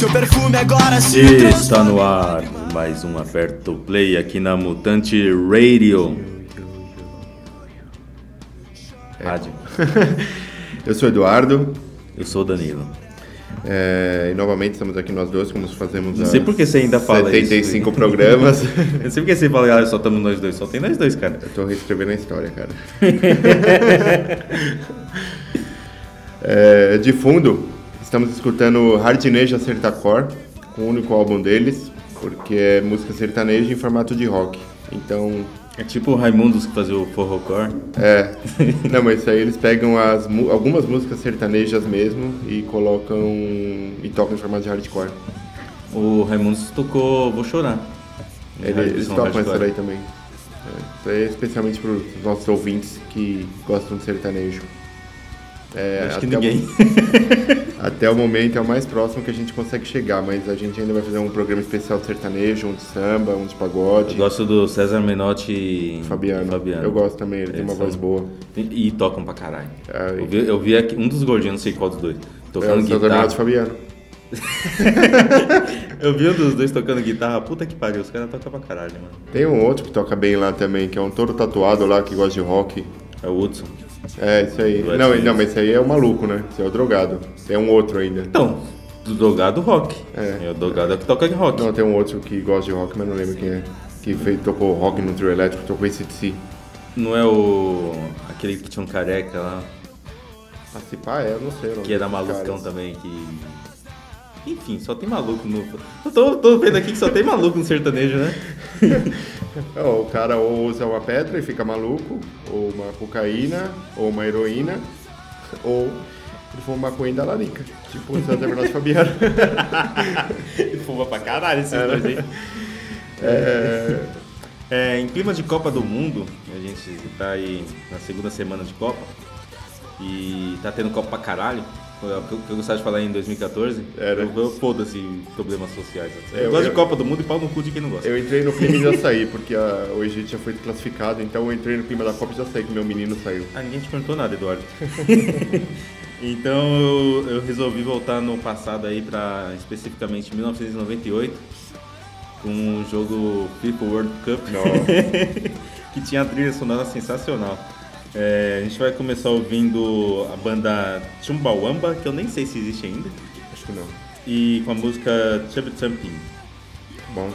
Seu perfume agora se Está no ar mais um Aperto Play aqui na Mutante Radio. Rádio. Eu sou Eduardo Eu sou o Danilo. é, e novamente estamos aqui nós dois, como fazemos Não sei por que você ainda fala 75 isso. programas. Eu não sei porque você fala, ah, só estamos nós dois. Só tem nós dois, cara. Eu tô reescrevendo a história, cara. É, de fundo, estamos escutando Hardneja Sertacor, com o único álbum deles, porque é música sertaneja em formato de rock. Então, É tipo o Raimundos que fazia o forrocore. é. Não, mas isso aí eles pegam as, algumas músicas sertanejas mesmo e colocam. e tocam em formato de hardcore. O Raimundos tocou Vou Chorar. Ele- eles tocam essa daí também. É, isso aí é especialmente para os nossos ouvintes que gostam de sertanejo. É, Acho que até o- ninguém. até o momento é o mais próximo que a gente consegue chegar, mas a gente ainda vai fazer um programa especial de sertanejo, um de samba, um de pagode. Eu gosto do César Menotti e Fabiano. Fabiano. Eu gosto também, ele tem Eles uma voz são- boa. E, e tocam pra caralho. É, eu, vi, eu vi aqui, um dos gordinhos, não sei qual dos dois, É tocando César guitarra. Menotti Fabiano. Eu vi um dos dois tocando guitarra, puta que pariu, os caras tocam pra caralho, mano. Tem um outro que toca bem lá também, que é um todo tatuado lá que gosta de rock. É o Hudson. É, isso aí. Do Não, Ed não, mas esse aí é o maluco, né? Esse é o drogado. Tem um outro ainda. Então, do drogado rock. É. o drogado é que toca rock. Não, tem um outro que gosta de rock, mas não lembro quem é. Que fez, tocou rock no trio elétrico, tocou esse si. Não é o. aquele que tinha um careca lá, Ah, se pá, é, eu não sei. que era malucão caras. também, que. Enfim, só tem maluco no. Eu tô, tô vendo aqui que só tem maluco no sertanejo, né? É, o cara ou usa uma pedra e fica maluco, ou uma cocaína, ou uma heroína, ou ele for uma maconha da larica. Tipo o César Bernardo Fabiano. Fuma pra caralho esses dois aí. É, É, em clima de Copa do Mundo, a gente tá aí na segunda semana de Copa e tá tendo Copa pra caralho. É o que eu, gostava de falar em 2014. Era. Eu, eu foda-se problemas sociais. Eu, É, eu- gosto de eu- Copa do Mundo e pau no cu de quem não gosta. eu entrei no clima e já saí, porque a- o Egito já foi classificado, então eu entrei no clima da Copa e já saí que meu menino saiu. Ah, ninguém te perguntou nada, Eduardo. então eu, eu resolvi voltar no passado aí pra especificamente 1998 com o jogo FIFA World Cup. que tinha a trilha sonora sensacional. É, a gente vai começar ouvindo a banda Chumbawamba, que eu nem sei se existe ainda, Acho que não. e com a música Chubby Chumping. Bom.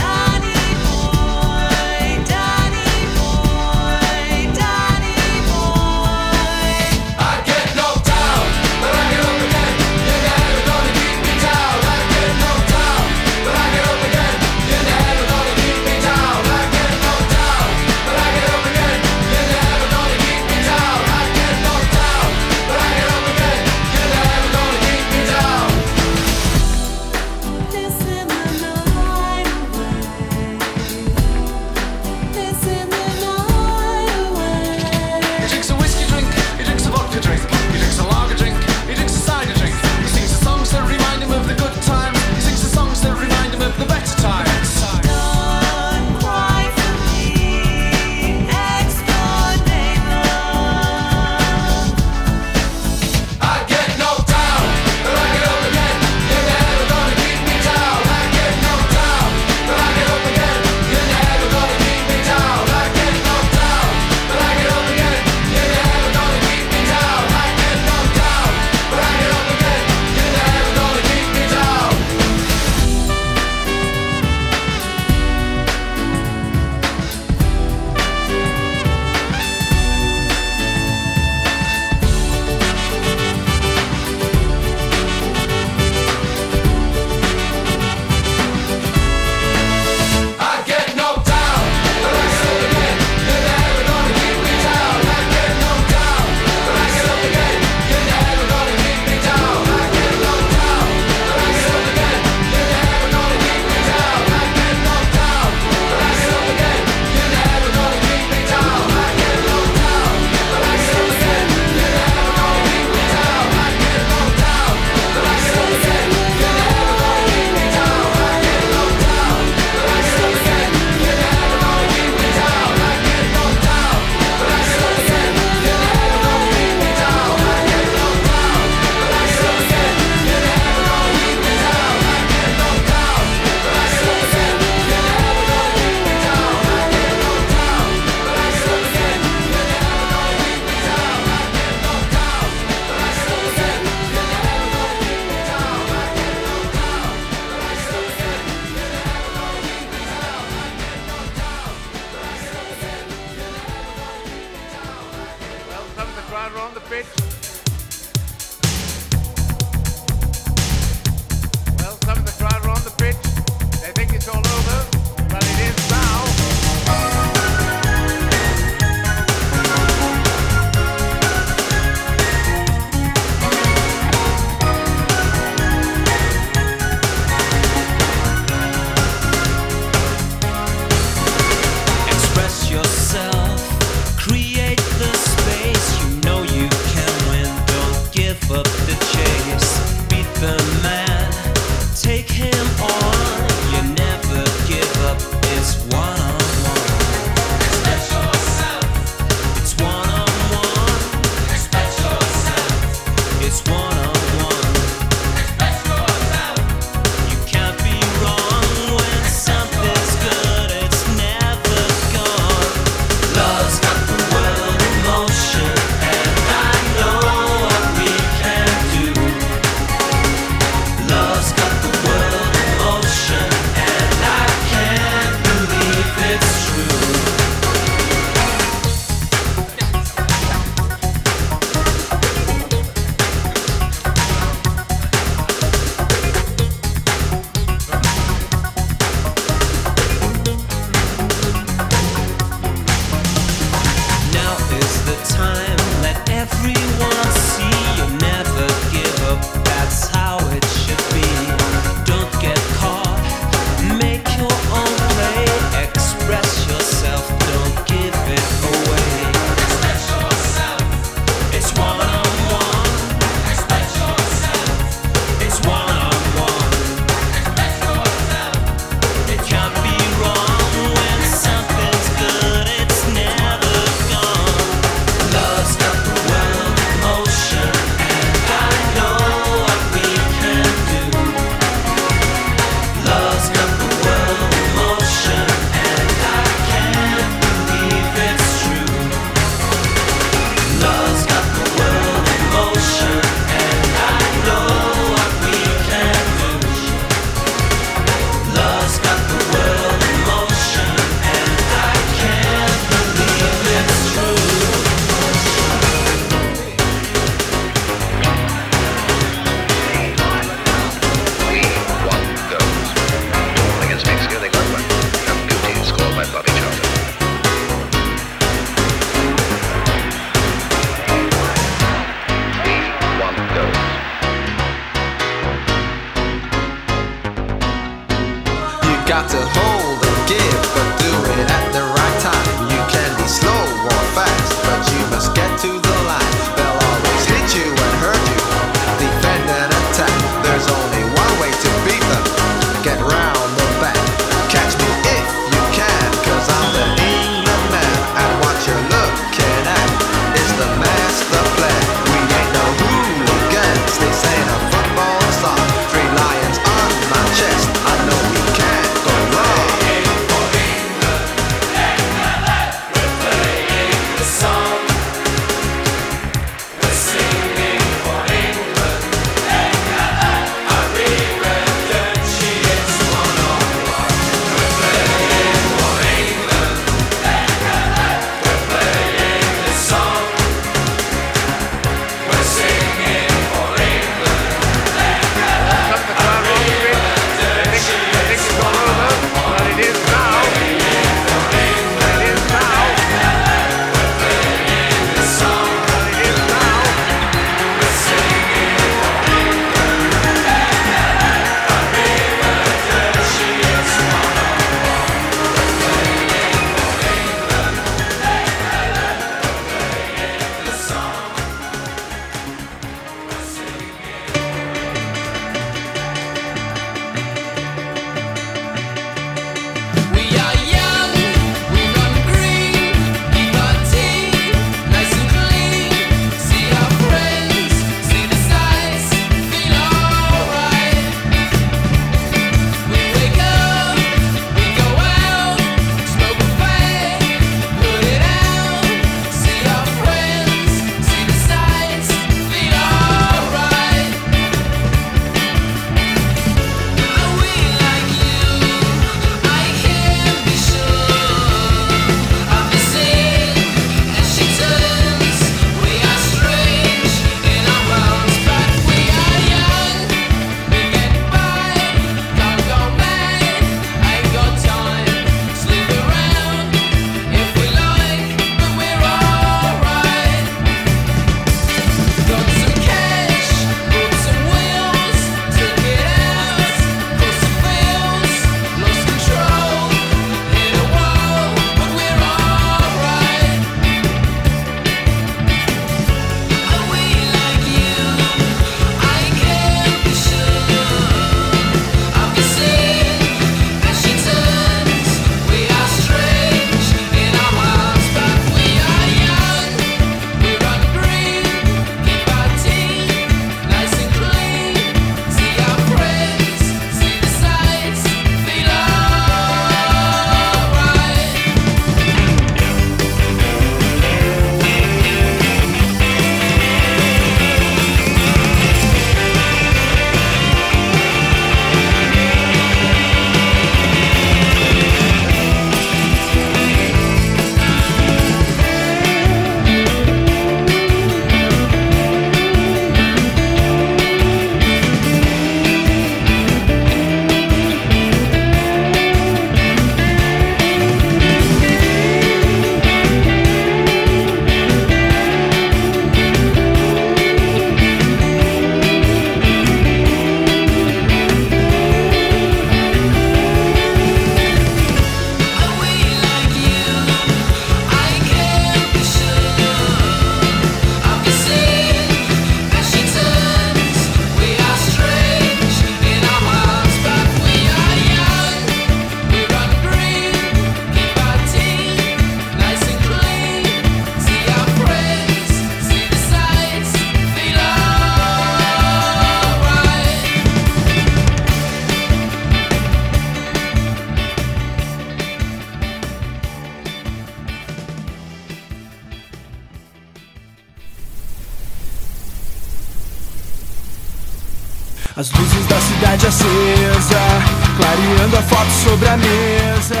Clareando a foto sobre a mesa.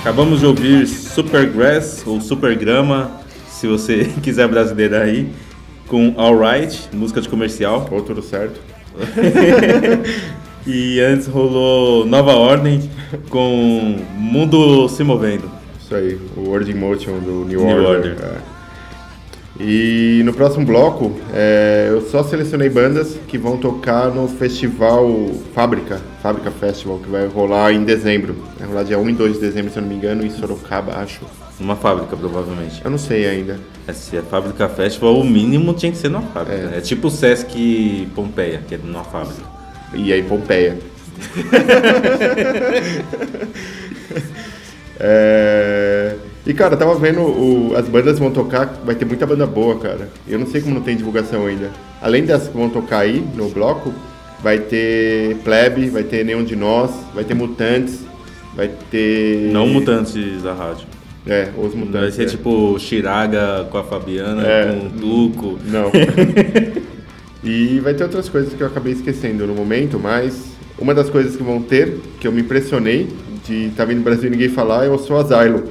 Acabamos de ouvir Supergrass ou Supergrama, se você quiser brasileirar aí, com Alright, música de comercial. Ou tudo certo. E antes rolou Nova Ordem com Mundo se Movendo. Isso aí, o Word in Motion do New, New Order. Order. é. E no próximo bloco, é, eu só selecionei bandas que vão tocar no festival Fábrica, Fábrica Festival, que vai rolar em dezembro. Vai rolar dia 1 e 2 de dezembro, se eu não me engano, em Sorocaba, acho. Numa fábrica, provavelmente. Eu não sei ainda. Se é Fábrica Festival, o mínimo tinha que ser numa fábrica. É, tipo o Sesc Pompeia, que é numa fábrica. E aí, Pompeia. É, E cara, eu tava vendo o- as bandas vão tocar, vai ter muita banda boa, cara. Eu não sei como não tem divulgação ainda. Além das que vão tocar aí no bloco, vai ter Plebe, vai ter Nenhum de Nós, vai ter Mutantes, vai ter. Não mutantes da rádio. É, os Vai Mutantes. ser é. tipo Chiraga com a Fabiana, É. com o Tuco. Não. e vai ter outras coisas que eu acabei esquecendo no momento, mas uma das coisas que vão ter, que eu me impressionei de estar vindo no Brasil e ninguém falar, é o Sou Asylum.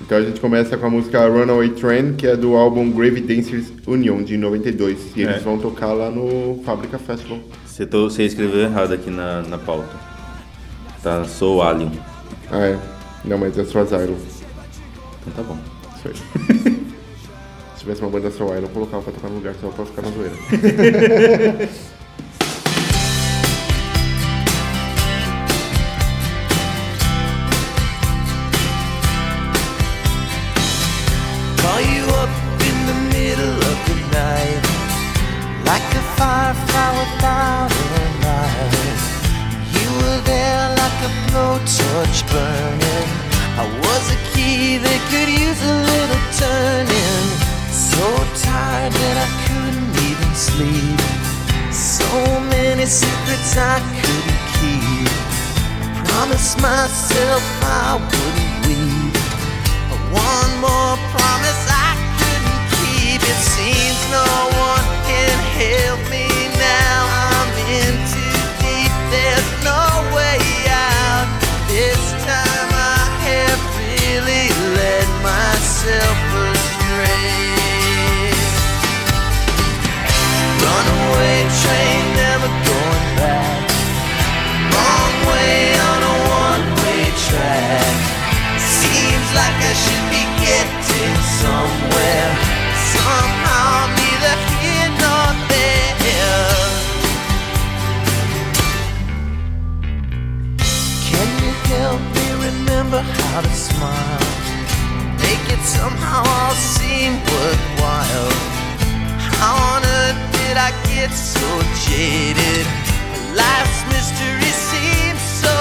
Então a gente começa com a música Runaway Train, que é do álbum Grave Dancers Union, de 92. E eles É. vão tocar lá no Fábrica Festival. Você, tô- você escreveu errado aqui na, na pauta. Tá, sou Alien. Ah, é. Não, mas é Sou Asylum. Então tá bom. Isso aí. Se tivesse uma banda Asylum, eu colocava pra tocar no lugar, só pra ficar na zoeira. myself I wouldn't somewhere. Somehow neither here nor there. Can you help me remember how to smile? Make it somehow all seem worthwhile. How on earth did I get so jaded? Life's mystery seems so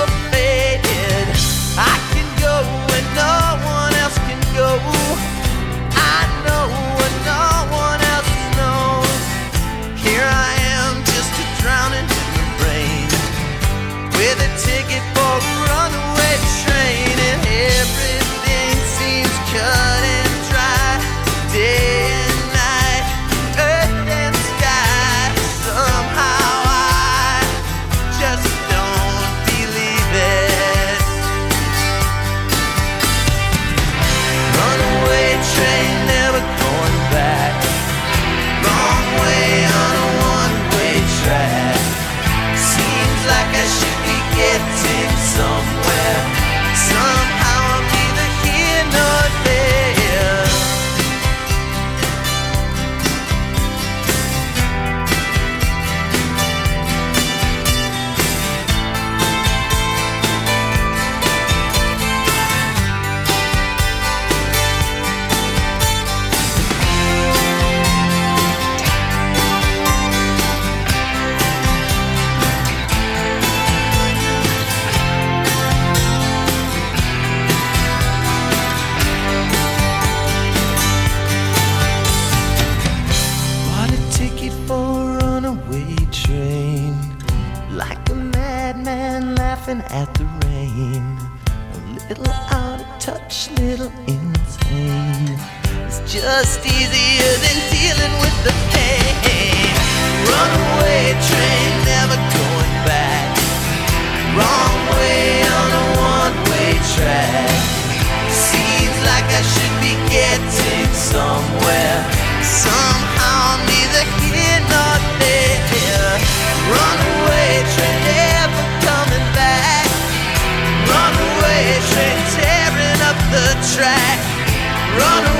track, run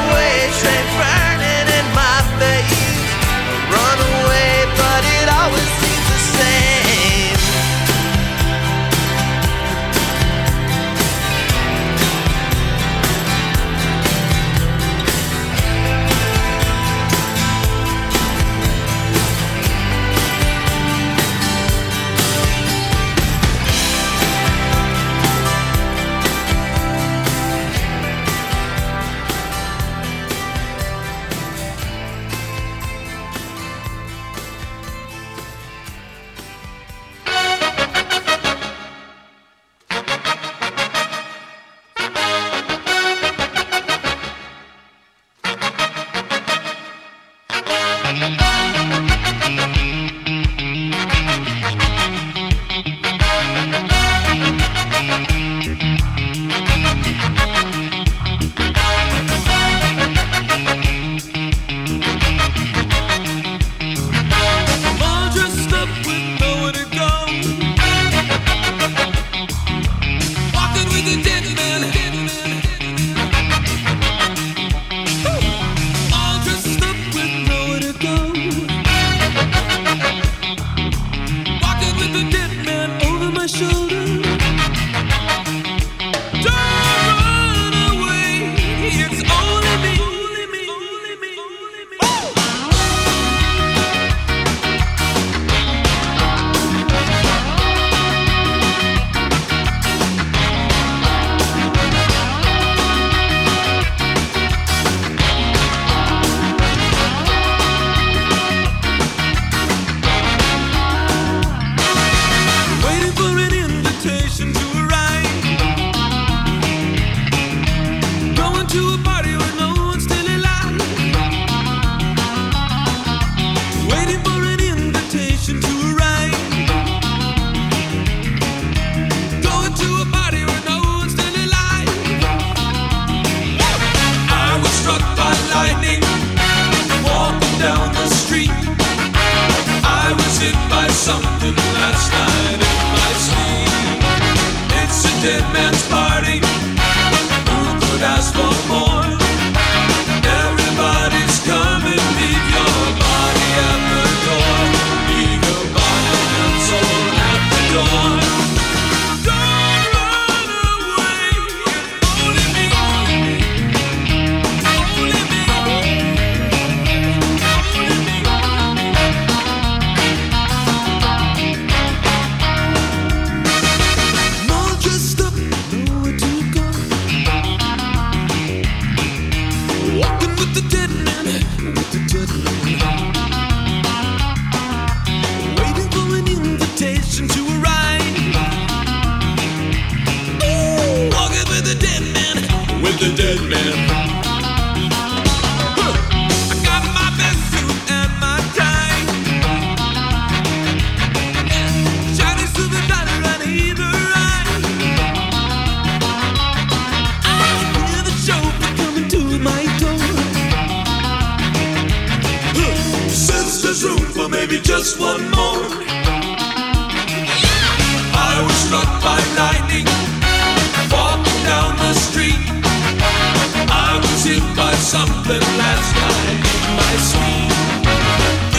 something last night, my sweet.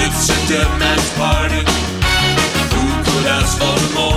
It's a dead man's party. Who could ask for more?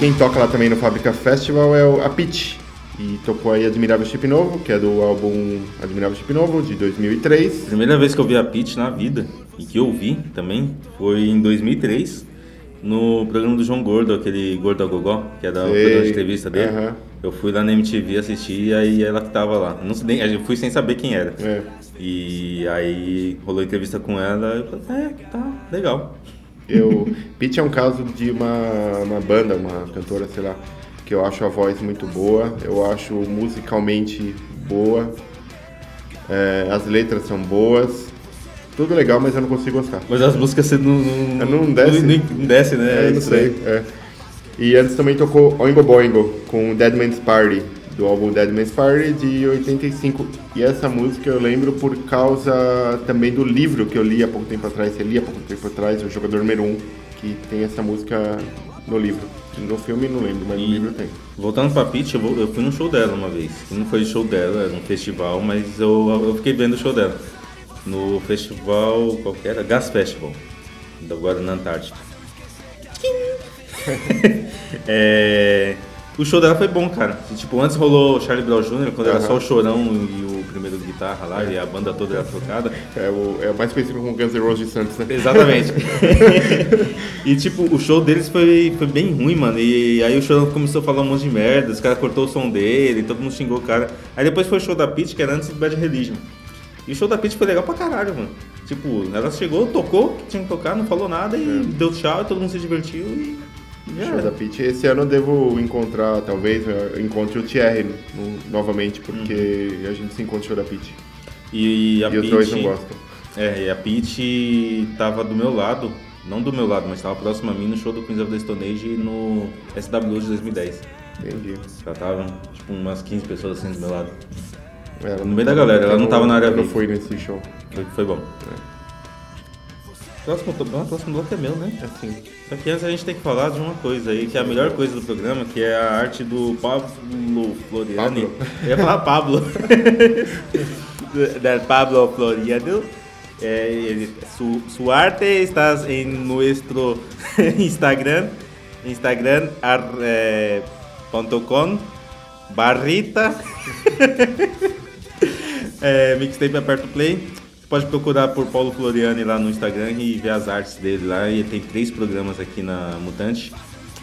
Quem toca lá também no Fábrica Festival é a Pitch. E tocou aí Admirável Chip Novo, que é do álbum Admirável Chip Novo, de 2003. Primeira vez que eu vi a Pitty na vida, e que eu vi também, foi em 2003, no programa do João Gordo, aquele Gordo a Gogó, que era o Sei. programa de entrevista dele. Eu fui lá na MTV assistir e aí ela que tava lá. Não eu fui sem saber quem era. É. E aí rolou entrevista com ela e eu falei, é, tá, legal. Eu, Pitch é um caso de uma, uma banda, uma cantora, sei lá, que eu acho a voz muito boa, eu acho musicalmente boa, é, as letras são boas, tudo legal, mas eu não consigo gostar. Mas as músicas você não. Não, Não desce? Não, não desce, né? É, não sei. é. E antes também tocou Oingo Boingo com Dead Man's Party, do álbum Dead Man's Party de 85. E essa música eu lembro por causa também do livro que eu li há pouco tempo atrás. Você lia há pouco tempo atrás, O Jogador Número 1, que tem essa música no livro. No filme não lembro, mas no E- livro tem. Voltando pra Pitty, eu, eu fui num show dela uma vez. Não foi show dela, era um festival, mas eu, eu fiquei vendo o show dela. No festival, qual que era? Gas Festival, agora na Antártica. É, o show dela foi bom, cara. E, tipo, antes rolou Charlie Brown Jr., quando era só o Chorão e o primeiro guitarra lá, e a banda toda era trocada. É o, é o mais conhecido como Guns N' Roses de Santos, né? Exatamente. e tipo, o show deles foi, foi bem ruim, mano. E aí o show começou a falar um monte de merda, os caras cortou o som dele, todo mundo xingou o cara. Aí depois foi o show da Pitty, que era antes do Bad Religion. E o show da Pitty foi legal pra caralho, mano. Tipo, ela chegou, tocou, tinha que tocar, não falou nada e deu tchau, todo mundo se divertiu e. Show da Pitty. Esse ano eu devo encontrar, talvez, eu encontre o Thierry no- novamente, porque a gente se encontra show da Pitty. E a E os dois não gostam. É, e a Pitty tava do meu lado não do meu lado, mas estava próximo a mim no show do Queens of the Stone Age no SW de 2010. Entendi. Já estavam, tipo, umas 15 pessoas assim do meu lado. Ela No meio da galera, ela não tava na área Eu fui nesse show. Foi, foi bom. Próximo, próximo bloco é meu, né? Assim. Só que antes a gente tem que falar de uma coisa aí, que é a melhor coisa do programa, que é a arte do Pablo Floriani. Pablo. Eu ia falar Pablo. Del Pablo Floriano. É, ele- su, su arte está em nuestro Instagram. Instagram ar, eh, ponto com barrita é, mixtape aperta o play. Pode procurar por Paulo Floriani lá no Instagram e ver as artes dele lá. E ele tem três programas aqui na Mutante.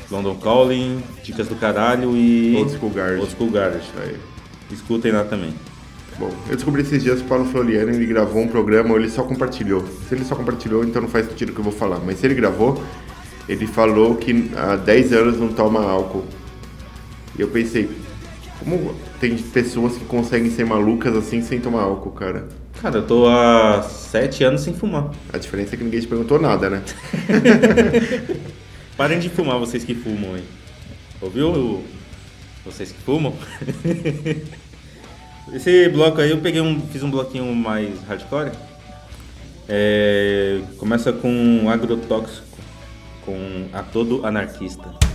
London Calling, Dicas do Caralho e... Old School Garage. Old School Garage. Aí. Escutem lá também. Bom, eu descobri esses dias que o Paulo Floriano ele gravou um programa ou ele só compartilhou. Se ele só compartilhou, então não faz sentido o que eu vou falar. Mas se ele gravou, ele falou que há 10 anos não toma álcool. E eu pensei, como tem pessoas que conseguem ser malucas assim sem tomar álcool, cara? Cara, eu tô há sete anos sem fumar. A diferença é que ninguém te perguntou nada, né? Parem de fumar, vocês que fumam aí. Ouviu? Vocês que fumam? Esse bloco aí eu peguei um. fiz um bloquinho mais hardcore. É, começa com agrotóxico, com a todo anarquista.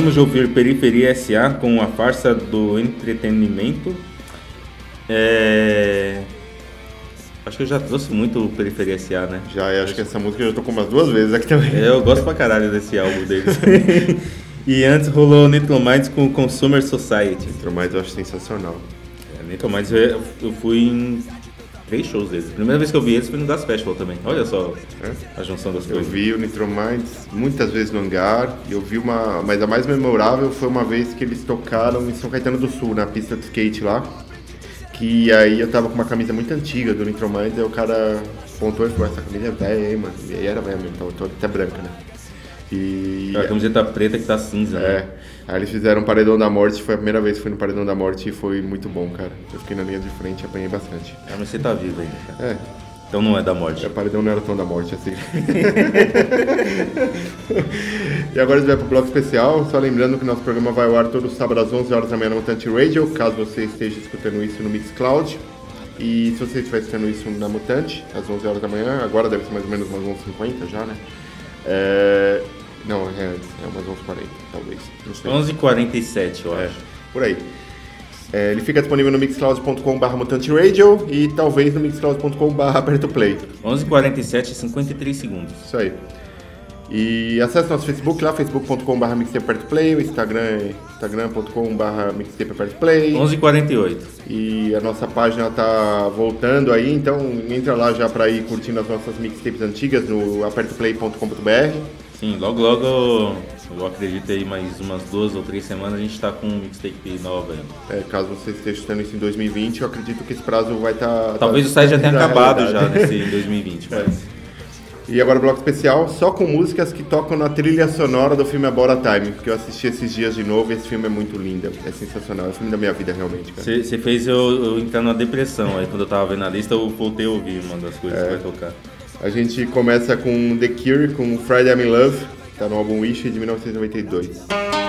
Acabamos de ouvir Periferia SA com a farsa do entretenimento. É... Acho que eu já trouxe muito Periferia SA, né? Já, eu acho que essa música eu já tocou umas duas vezes aqui também. É, Eu gosto pra caralho desse álbum deles. e antes rolou Nitromides com Consumer Society. Mas eu acho sensacional. É, Nitromides eu, eu fui em três shows deles. Primeira vez que eu vi eles foi no Das Festival também. Olha só a junção das Eu coisas. vi o Nitrominds muitas vezes no hangar. Eu vi uma. Mas a mais memorável foi uma vez que eles tocaram em São Caetano do Sul, na pista de skate lá. Que aí eu tava com uma camisa muito antiga do Nitrominds, aí o cara apontou e falou, essa camisa é velha aí, mano. E aí era velha mesmo, tava toda até branca, né? E. A camiseta preta que tá cinza, É. né? Aí eles fizeram Paredão da Morte, foi a primeira vez que fui no Paredão da Morte e foi muito bom, cara. Eu fiquei na linha de frente e apanhei bastante. Ah, mas você tá vivo ainda, cara. É, Então não é da morte. o Paredão não era tão da morte assim. e agora a gente vai pro bloco especial, só lembrando que nosso programa vai ao ar todo sábado às 11 horas da manhã no Mutante Radio, caso você esteja escutando isso no Mixcloud. E se você estiver escutando isso na Mutante, às 11 horas da manhã, agora deve ser mais ou menos umas 11h50 já, né? É... Não, é antes, é umas 11h40, talvez. Não sei. 11h47, eu É, acho. por aí. É, ele fica disponível no mixcloud.com.br mutante radio e talvez no mixcloud.com.br aperto play. 11h47 e 53 segundos. Isso aí. E acesse nosso Facebook lá, facebook.com.br mixtape aperto play, o Instagram é instagram.com.br mixtape aperto play. 11h48. E a nossa página tá voltando aí, então entra lá já pra ir curtindo as nossas mixtapes antigas no apertoplay.com.br. Sim, logo logo, eu acredito aí mais umas duas ou três semanas a gente tá com um mixtape nova. É, caso você esteja escutando isso em 2020, eu acredito que esse prazo vai estar. Talvez o site já tenha acabado já nesse 2020, É. mas... E agora bloco especial, só com músicas que tocam na trilha sonora do filme Abora Time, que eu assisti esses dias de novo e esse filme é muito lindo, é sensacional, é o filme da minha vida realmente, você fez eu, eu entrar numa depressão aí, quando eu tava vendo a lista, eu voltei a ouvir uma das coisas É. que vai tocar. A gente começa com The Cure, com Friday I'm in Love, tá no álbum Wish de 1992.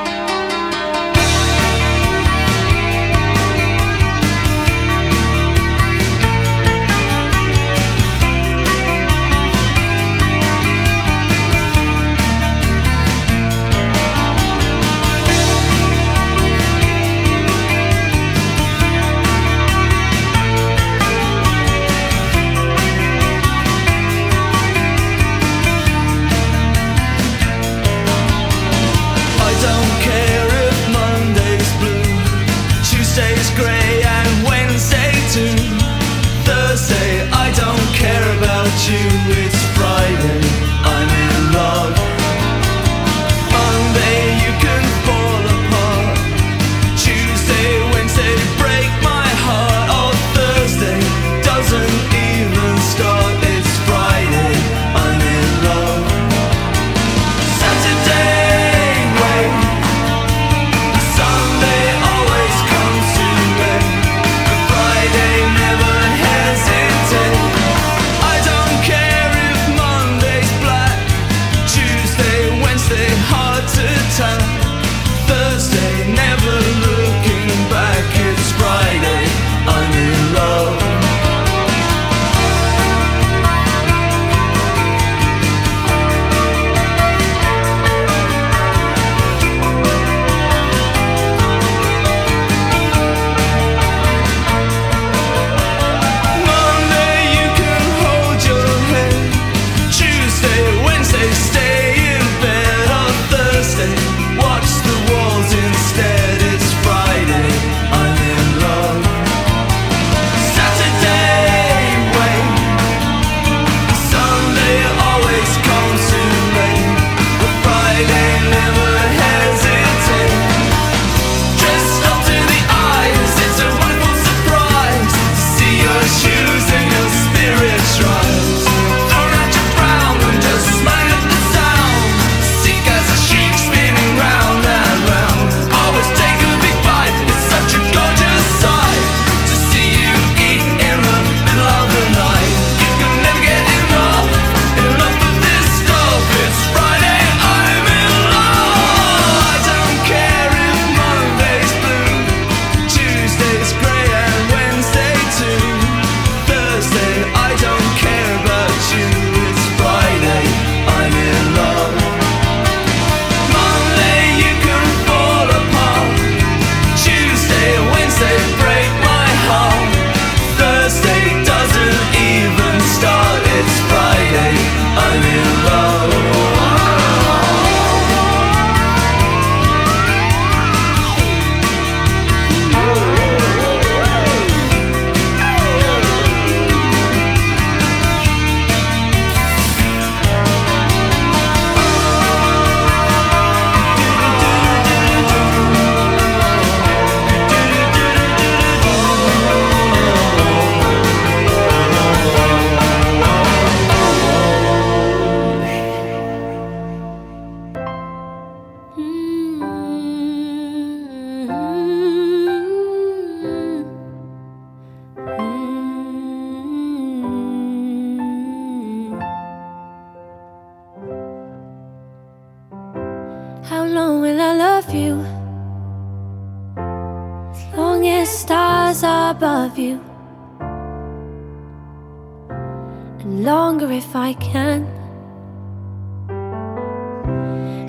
I can.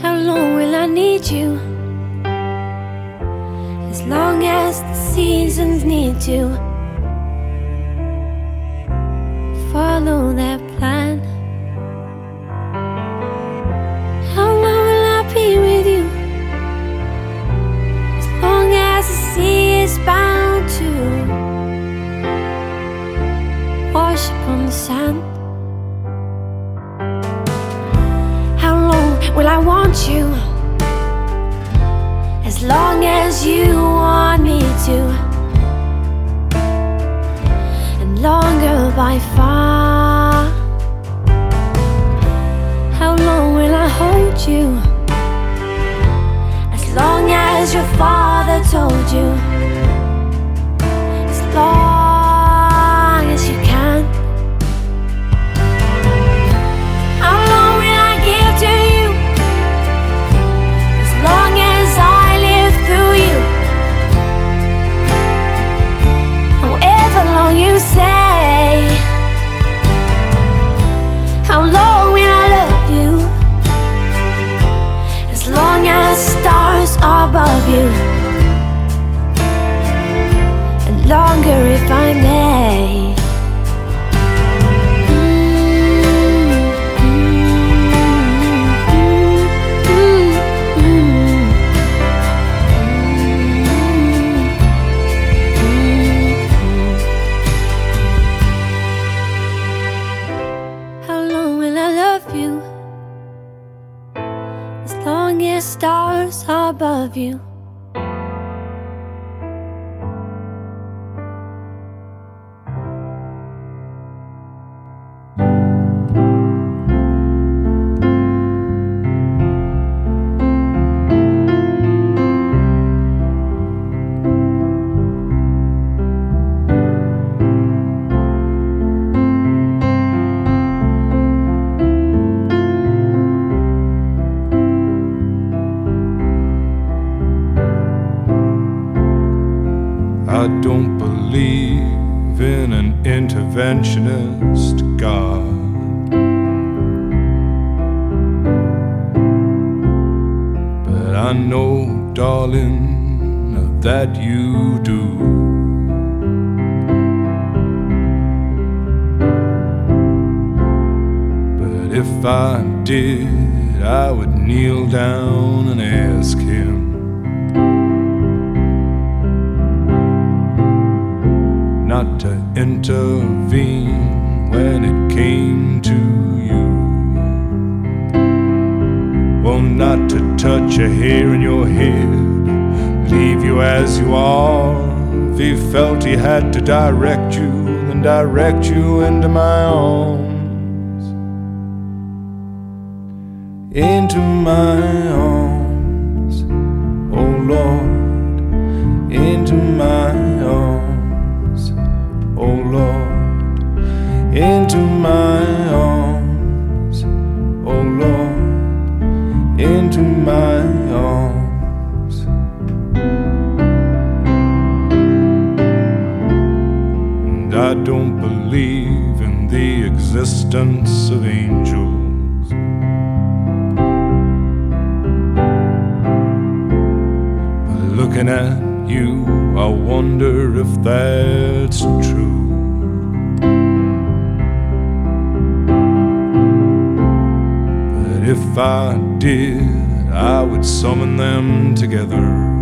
How long will I need you? As long as the seasons need to as you are. If he felt he had to direct you, then direct you into my arms. Into my arms, oh Lord, into my arms oh Lord, into my arms, I don't believe in the existence of angels. But looking at you, I wonder if that's true. But if I did, I would summon them together.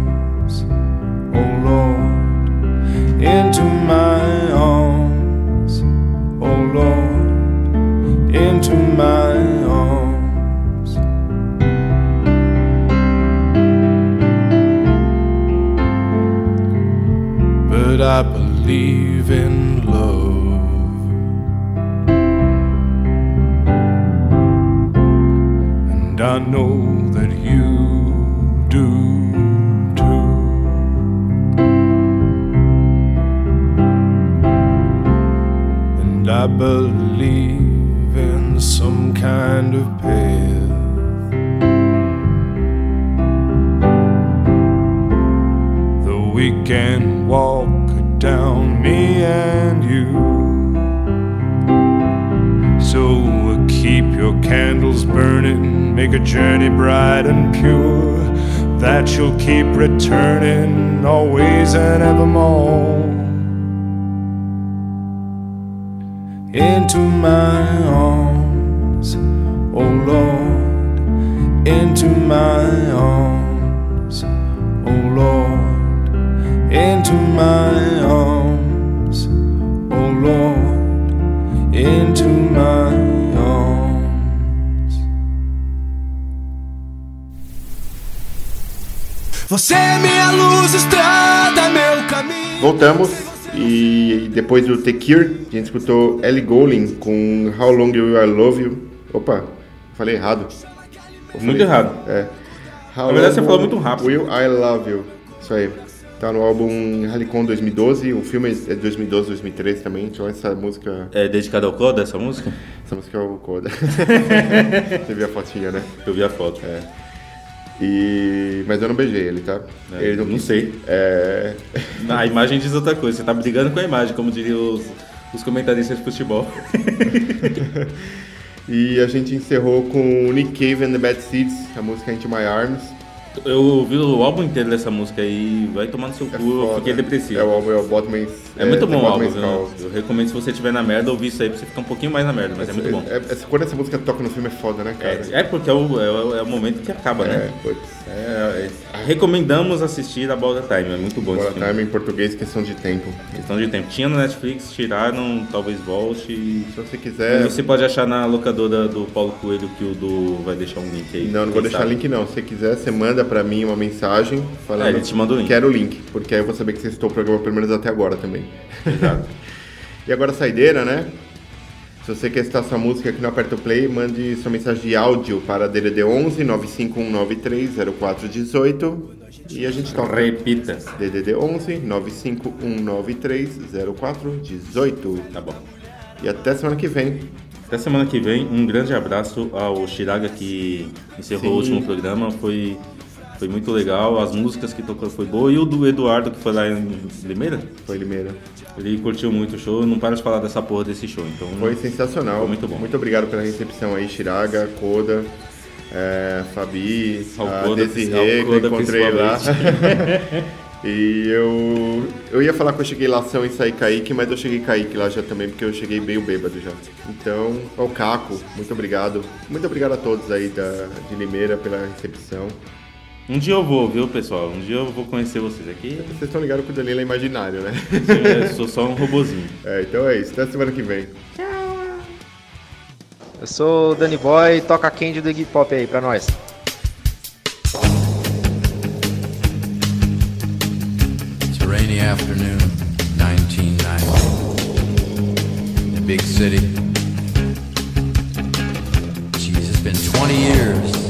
into my arms, oh Lord, into my arms. But I believe in love, and I know. Journey bright and pure. That you'll keep returning always and evermore. Into my arms, oh Lord, into my arms, oh Lord, into my arms, Você é minha luz, estrada, meu caminho. Voltamos e depois do The Cure, a gente escutou Ellie Goulding com How Long Will I Love You. Opa, falei errado. Eu Muito falei- errado. É. How Na verdade, você falou muito rápido. Will I Love You. Isso aí. Tá no álbum Halicon 2012, o filme é de 2012, 2013 também, então essa música, É dedicado ao Coda essa música? essa música é o Coda. Você viu a fotinha, né? Eu vi a foto. É. E... Mas eu não beijei ele, tá? É, ele não sei. É... A imagem diz outra coisa, você tá brigando com a imagem, como diriam os, os comentaristas de futebol. E a gente encerrou com Nick Cave and the Bad Seeds, a música Into My Arms. Eu ouvi o álbum inteiro dessa música aí, vai tomar no seu É cu, eu foda. fiquei depressivo. É o álbum, é o Botman's... É muito The bom o álbum, viu? Call. Eu recomendo se você estiver na merda ouvir isso aí pra você ficar um pouquinho mais na merda, mas é muito bom. É, é- quando essa música toca no filme é foda, né, cara? É, é porque é o, é, o, é momento que acaba, É, né? putz. É, é, recomendamos assistir a Balda Time, é muito bom Bola. Time em português, questão de tempo. Questão de tempo. Tinha no Netflix, tiraram, talvez volte. Se você quiser... Você pode achar na locadora do Paulo Coelho que o do vai deixar um link aí. Não, não vou deixar sabe. link não. Se você quiser, você manda pra mim uma mensagem falando. É, ele te manda o link. Quero o link, porque aí eu vou saber que você estou o programa pelo menos até agora também. Exato. E agora a saideira, né? Se você quer citar sua música aqui no Aperto Play, mande sua mensagem de áudio para DDD 11 95193 0418 e a gente toca. Repita. DDD 11 95193 0418. Tá bom. E até semana que vem. Até semana que vem, um grande abraço ao Shiraga que encerrou Sim. o último programa. Foi, foi muito legal, as músicas que tocou foi boa. E o do Eduardo, que foi lá em Limeira, Foi Limeira. Ele curtiu muito o show. Não para de falar dessa porra desse show. Então, Foi sensacional. Foi muito bom. Muito obrigado pela recepção aí, Shiraga, Koda, é, Fabi, Koda, Desirê, que eu encontrei lá. e eu, eu ia falar que eu cheguei lá Ação e saí Kaique, mas eu cheguei Kaique lá já também, porque eu cheguei meio bêbado já. Então, ao Caco, muito obrigado. Muito obrigado a todos aí da, de Limeira pela recepção. Um dia eu vou, viu, pessoal? Um dia eu vou conhecer vocês aqui. Vocês estão ligados que o Danilo é imaginário, né? Eu sou só um robozinho. É, então é isso. Até semana que vem. Eu sou o Danny Boy, toca Candy do Iggy Pop aí pra nós. It's a rainy afternoon, 1990. In a big city. Jeez, it's been 20 years.